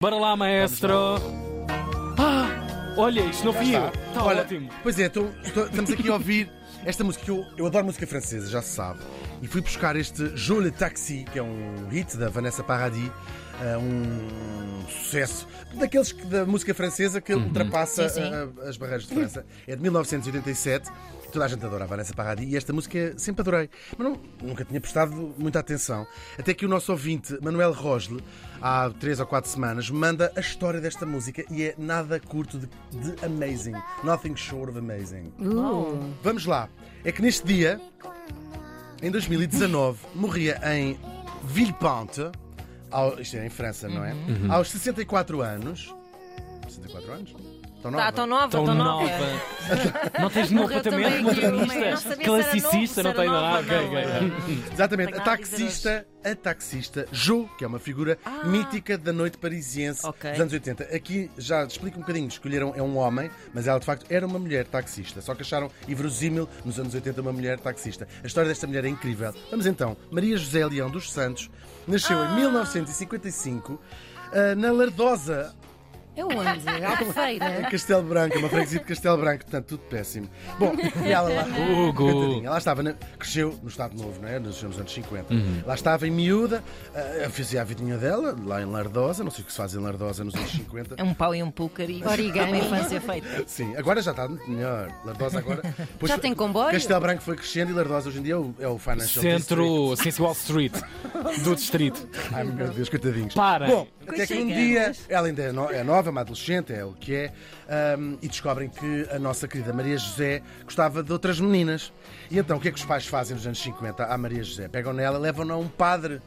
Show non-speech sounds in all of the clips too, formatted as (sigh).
Bora lá, maestro! Ah, olha, isto não fui eu. Está. Está Olha, ótimo. Pois é, então, então, estamos aqui a ouvir esta música que eu, eu adoro música francesa, já se sabe. E fui buscar este Jo le Taxi, que é um hit da Vanessa Paradis, um sucesso daqueles que- da música francesa que ultrapassa Sim, sim. eh, as barreiras de França. É de 1987. Toda a gente adora a Vanessa Paradis e esta música sempre adorei. Mas não- nunca tinha prestado muita atenção. Até que o nosso ouvinte, Manuel Rosle, há três ou quatro semanas, manda a história desta música e é nada curto de, de amazing. Nothing short of amazing. Uh, Vamos lá. É que neste dia, em 2019, morria em Villepinte, ao, isto é em França, não é? Uhum. Aos 64 anos. 64 anos? Tão nova? Tá tão nova, Tão tão nova. nova. (laughs) Não tens nenhum. Não modernista, classicista, não novo, tem se era nada. nova, Ok, ok. não. Exatamente, a taxista, a taxista Jo, que é uma figura mítica da noite parisiense Ok. dos anos 80. Aqui já explico um bocadinho, escolheram é um homem, mas ela de facto era uma mulher taxista. Só que acharam inverosímil nos anos 80 uma mulher taxista. A história desta mulher é incrível. Vamos então, Maria José Leão dos Santos nasceu em 1955 ah, na Lardosa, É onde? em Albufeira. Castelo Branco, é uma freguesia de Castelo Branco, portanto, tudo péssimo. Bom, e ela lá. (laughs) Hugo. Coitadinha, Lá estava, na- cresceu no Estado Novo, não é? Nos nos anos 50. Lá estava em miúda, uh, fazia a vidinha dela, lá em Lardosa, não sei o que se faz em Lardosa nos anos 50. É um pau e um pulcar e origami. Uma infância (laughs) feita. Sim, agora já está muito melhor. Lardosa agora. Pois Já foi- tem comboio? Castelo Branco foi crescendo e Lardosa hoje em dia é o, é o Financial District. Centro, Ciência Wall Street, do distrito. Ai meu Deus, coitadinhos. Parem. Bom, até que um dia, ela ainda é, no- é nova, uma adolescente, é o que é, ahm, e descobrem que a nossa querida Maria José gostava de outras meninas. E então o que é que os pais fazem nos anos 50 à Maria José? Pegam nela, levam-na a um padre.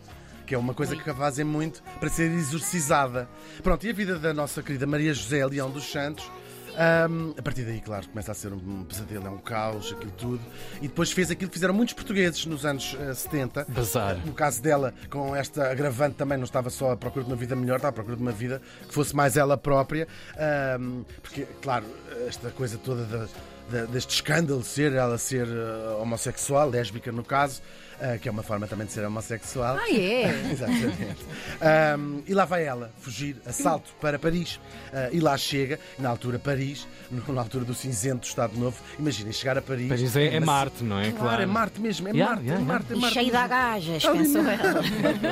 Que é uma coisa que fazem muito para ser exorcizada. Pronto, e a vida da nossa querida Maria José Leão dos Santos Ahm, a partir daí, claro, começa a ser um pesadelo, é um caos, aquilo tudo. E depois fez aquilo que fizeram muitos portugueses nos anos eh, 70. Bazar. No caso dela, com esta agravante também, não estava só à procura de uma vida melhor, estava à procura de uma vida que fosse mais ela própria. Ahm, porque, claro, esta coisa toda da- deste escândalo de ser ela ser eh, homossexual, lésbica no caso, eh, que é uma forma também de ser homossexual. Ah, é? (laughs) Exatamente. Ahm, e lá vai ela, fugir, assalto para Paris. Ah, e lá chega, na altura Paris, (laughs) na altura do cinzento do Estado Novo. Imaginem, chegar a Paris. Paris é, é uma- Marte, não é? Claro, é Marte mesmo, é Yeah, Marte, yeah, é Marte, é Marte. cheio de agajas, pensou ela.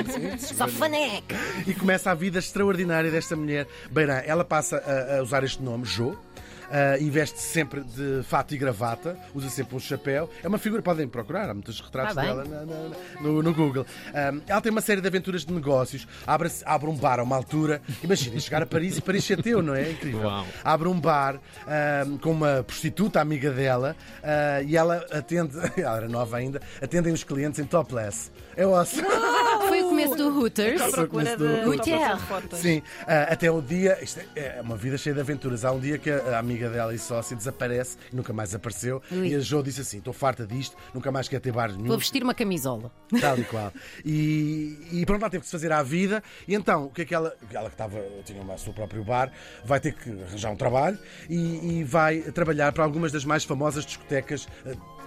(laughs) Só faneca. E começa a vida extraordinária desta mulher. Beirã, ela passa a, a usar este nome, Jo. Ah, e veste sempre de fato e gravata, usa sempre um chapéu. É uma figura, podem procurar, há muitos retratos Ah, dela na- na- no, no Google. Ah, ela tem uma série de aventuras de negócios, abre, abre um bar a uma altura. Imaginem chegar a Paris e Paris ser teu, não é? É incrível. Uau. Abre um bar ah, com uma prostituta amiga dela ah, e ela atende, (laughs) ela era nova ainda, atendem os clientes em topless. É awesome. (laughs) Começo do Hooters. À procura Hotel. Sim, ah, até o dia. Isto é é uma vida cheia de aventuras. Há um dia que a amiga dela e sócia desaparece e nunca mais apareceu. Ui. E a Jo disse assim: Estou farta disto, nunca mais quero ter bar nenhum. Vou vestir uma camisola. Tal e qual. E, e pronto, lá teve que se fazer à vida. E então, o que é que ela. Ela que estava, tinha o seu próprio bar, vai ter que arranjar um trabalho e, e vai trabalhar para algumas das mais famosas discotecas.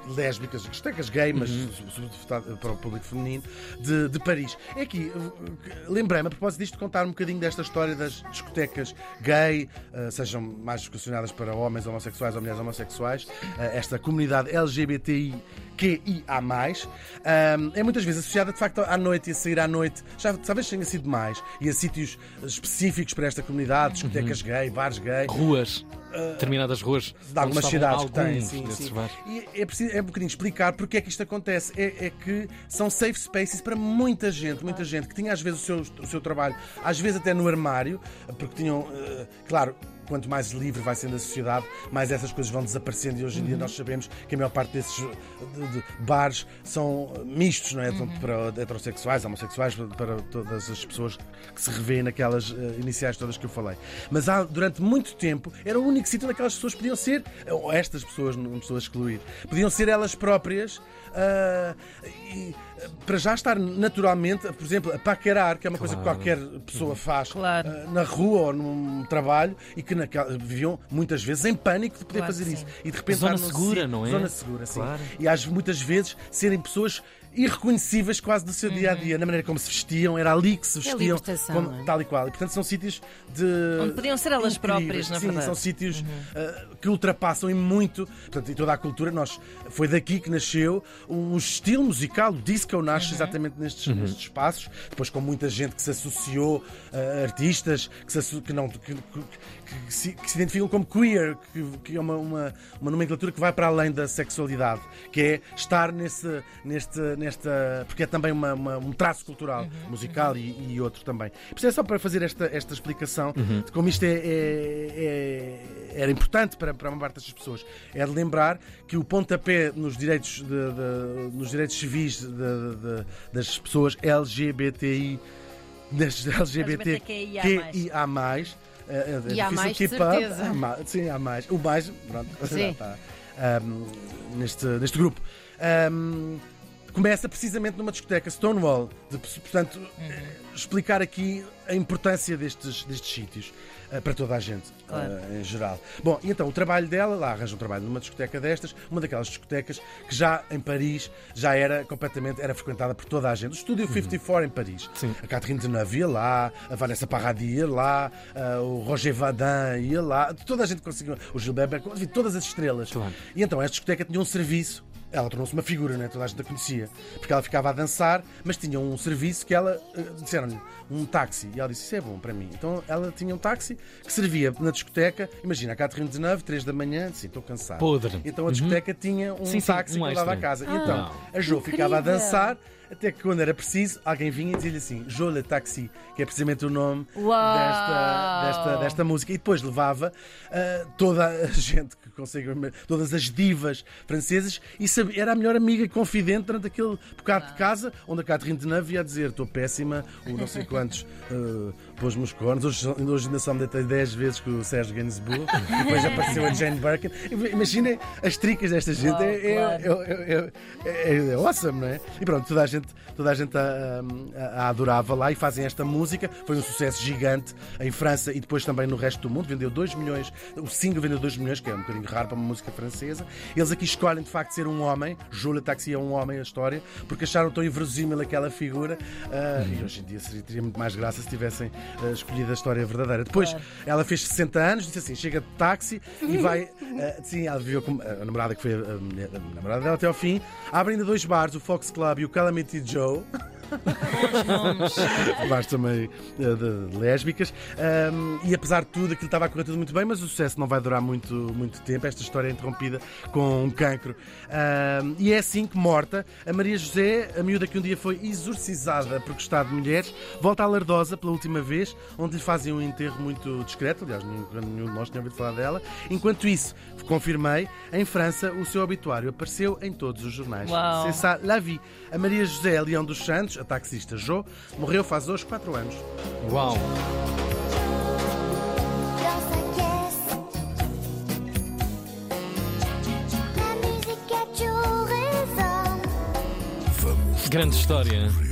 Eh, Lésbicas, discotecas gay, mas sobretudo para o público feminino, de, de Paris. É aqui, eh, lembrei-me, a propósito disto, contar um bocadinho desta história das discotecas gay, eh, sejam mais vocacionadas para homens homossexuais ou mulheres homossexuais, eh, esta comunidade LGBTI QIA+, ahm, é muitas vezes associada de facto à noite e a sair à noite, já talvez tenha sido mais, e a sítios específicos para esta comunidade, discotecas gay, bares gay, Ruas. Determinadas ruas. de algumas cidades que têm, sim, sim. E é, preciso, é um bocadinho explicar porque é que isto acontece. É, é que são safe spaces para muita gente, muita gente que tinha às vezes o seu, o seu trabalho, às vezes até no armário, porque tinham, eh, claro. Quanto mais livre vai sendo a sociedade, mais essas coisas vão desaparecendo. E hoje em dia nós sabemos que a maior parte desses de- de bares são mistos, não é? Tanto para heterossexuais, homossexuais, para todas as pessoas que se revêem naquelas eh, iniciais todas que eu falei. Mas há, durante muito tempo era o único sítio onde aquelas pessoas podiam ser, ou estas pessoas, não estou a excluir, podiam ser elas próprias. ah, e, para já estar naturalmente, por exemplo, a paquerar, que é uma coisa que Claro. qualquer pessoa faz Claro. ah, na rua ou num trabalho e que naquela, viviam muitas vezes em pânico de poder Claro fazer que isso. E de repente Zona segura, não é? Zona segura, sim. Claro. E às muitas vezes serem pessoas irreconhecíveis quase do seu dia a dia, na maneira como se vestiam, era ali que se vestiam, libertação, como- não é? tal e qual. E portanto são sítios de. Onde podiam ser elas próprias, na Sim, verdade. são sítios uh, que ultrapassam em muito. Portanto, em toda a cultura, nós, foi daqui que nasceu o estilo musical, o disco nasce exatamente nestes, nestes espaços, depois com muita gente que se associou, uh, artistas que se, asso- que não, que, que- que se, que se identificam como queer, que, que é uma, uma, uma nomenclatura que vai para além da sexualidade, que é estar nesse, neste, nesta. porque é também uma- uma- um traço cultural, musical e, e outro também. Por é só para fazer esta, esta explicação de como isto é, é- é- era importante para, para uma parte das pessoas. É de lembrar que o pontapé nos direitos, de- de- nos direitos civis de- das pessoas LGBTI. Das (laughs) LGBTQIA+. eh, é E há mais, de certeza. Há ma- Sim, há mais. O mais, pronto, (laughs) Sim. já está, ahm, neste, neste grupo. Ahm, começa precisamente numa discoteca Stonewall. De, portanto, eh, explicar aqui a importância destes, destes sítios eh, para toda a gente, Claro. eh, em geral. Bom, e então o trabalho dela, lá arranja um trabalho numa discoteca destas, uma daquelas discotecas que já em Paris já era completamente era frequentada por toda a gente. O Estúdio 54 em Paris. Sim. A Catherine Deneuve ia lá, a Vanessa Paradis ia lá, eh, o Roger Vadin ia lá, toda a gente conseguiu, o Gilbert todas as estrelas. Claro. E então esta discoteca tinha um serviço. Ela tornou-se uma figura, né? toda a gente a conhecia. Porque ela ficava a dançar, mas tinha um serviço que ela. eh, disseram-lhe um táxi. E ela disse: Isso é bom para mim. Então ela tinha um táxi que servia na discoteca. Imagina, a Catherine de 9, 3 da manhã, disse: Estou cansado. Podre. Então a discoteca tinha um Sim, sim, táxi um que levava a casa. E então a Jo ficava a dançar. Até que quando era preciso, alguém vinha e dizia-lhe assim: Jo le taxi, que é precisamente o nome desta, desta, desta música. E depois levava ah, toda a (laughs) gente consegue, todas as divas francesas, e era a melhor amiga e confidente durante aquele bocado de casa, onde a Catherine Deneuve ia dizer: Estou péssima, o não sei quantos uh, pôs-me os cornos. Hoje, hoje ainda só me deitei 10 vezes com o Sérgio Gainsbourg, depois apareceu a Jane Birkin. Imaginem as tricas desta gente, é, é, claro. é, é, é, é awesome, não é? E pronto, toda a gente, toda a, gente a, a- a adorava lá e fazem esta música. Foi um sucesso gigante em França e depois também no resto do mundo. Vendeu 2 milhões, o single vendeu 2 milhões, que é um bocadinho raro para uma música francesa. Eles aqui escolhem de facto ser um homem. Júlia Taxi é um homem, a história, porque acharam tão inverosímil aquela figura. ah, E hoje em dia seria, teria muito mais graça se tivessem ah, escolhido a história verdadeira. Depois ela fez 60 anos, disse assim: chega de táxi e vai. (laughs) ah, sim, ela viveu com a namorada que foi a, mulher- a namorada dela até ao fim. Abre ainda dois bares, o Fox Club e o Calamity Joe. Bares também eh, de, de lésbicas. Ahm, e apesar de tudo, aquilo estava a correr tudo muito bem, mas o sucesso não vai durar muito, muito tempo. Esta história é interrompida com um cancro. Ahm, e é assim que, morta, a Maria José, a miúda que um dia foi exorcizada por gostar de mulheres, volta à Lardosa pela última vez, onde lhe fazem um enterro muito discreto. Aliás, nenhum, nenhum de nós tinha ouvido falar dela. Enquanto isso, confirmei, em França, o seu obituário apareceu em todos os jornais. Uau. C'est ça, la vie. A Maria José Leão dos Santos, taxista Jo, morreu faz hoje 4 anos. Uau! raison. Grande história.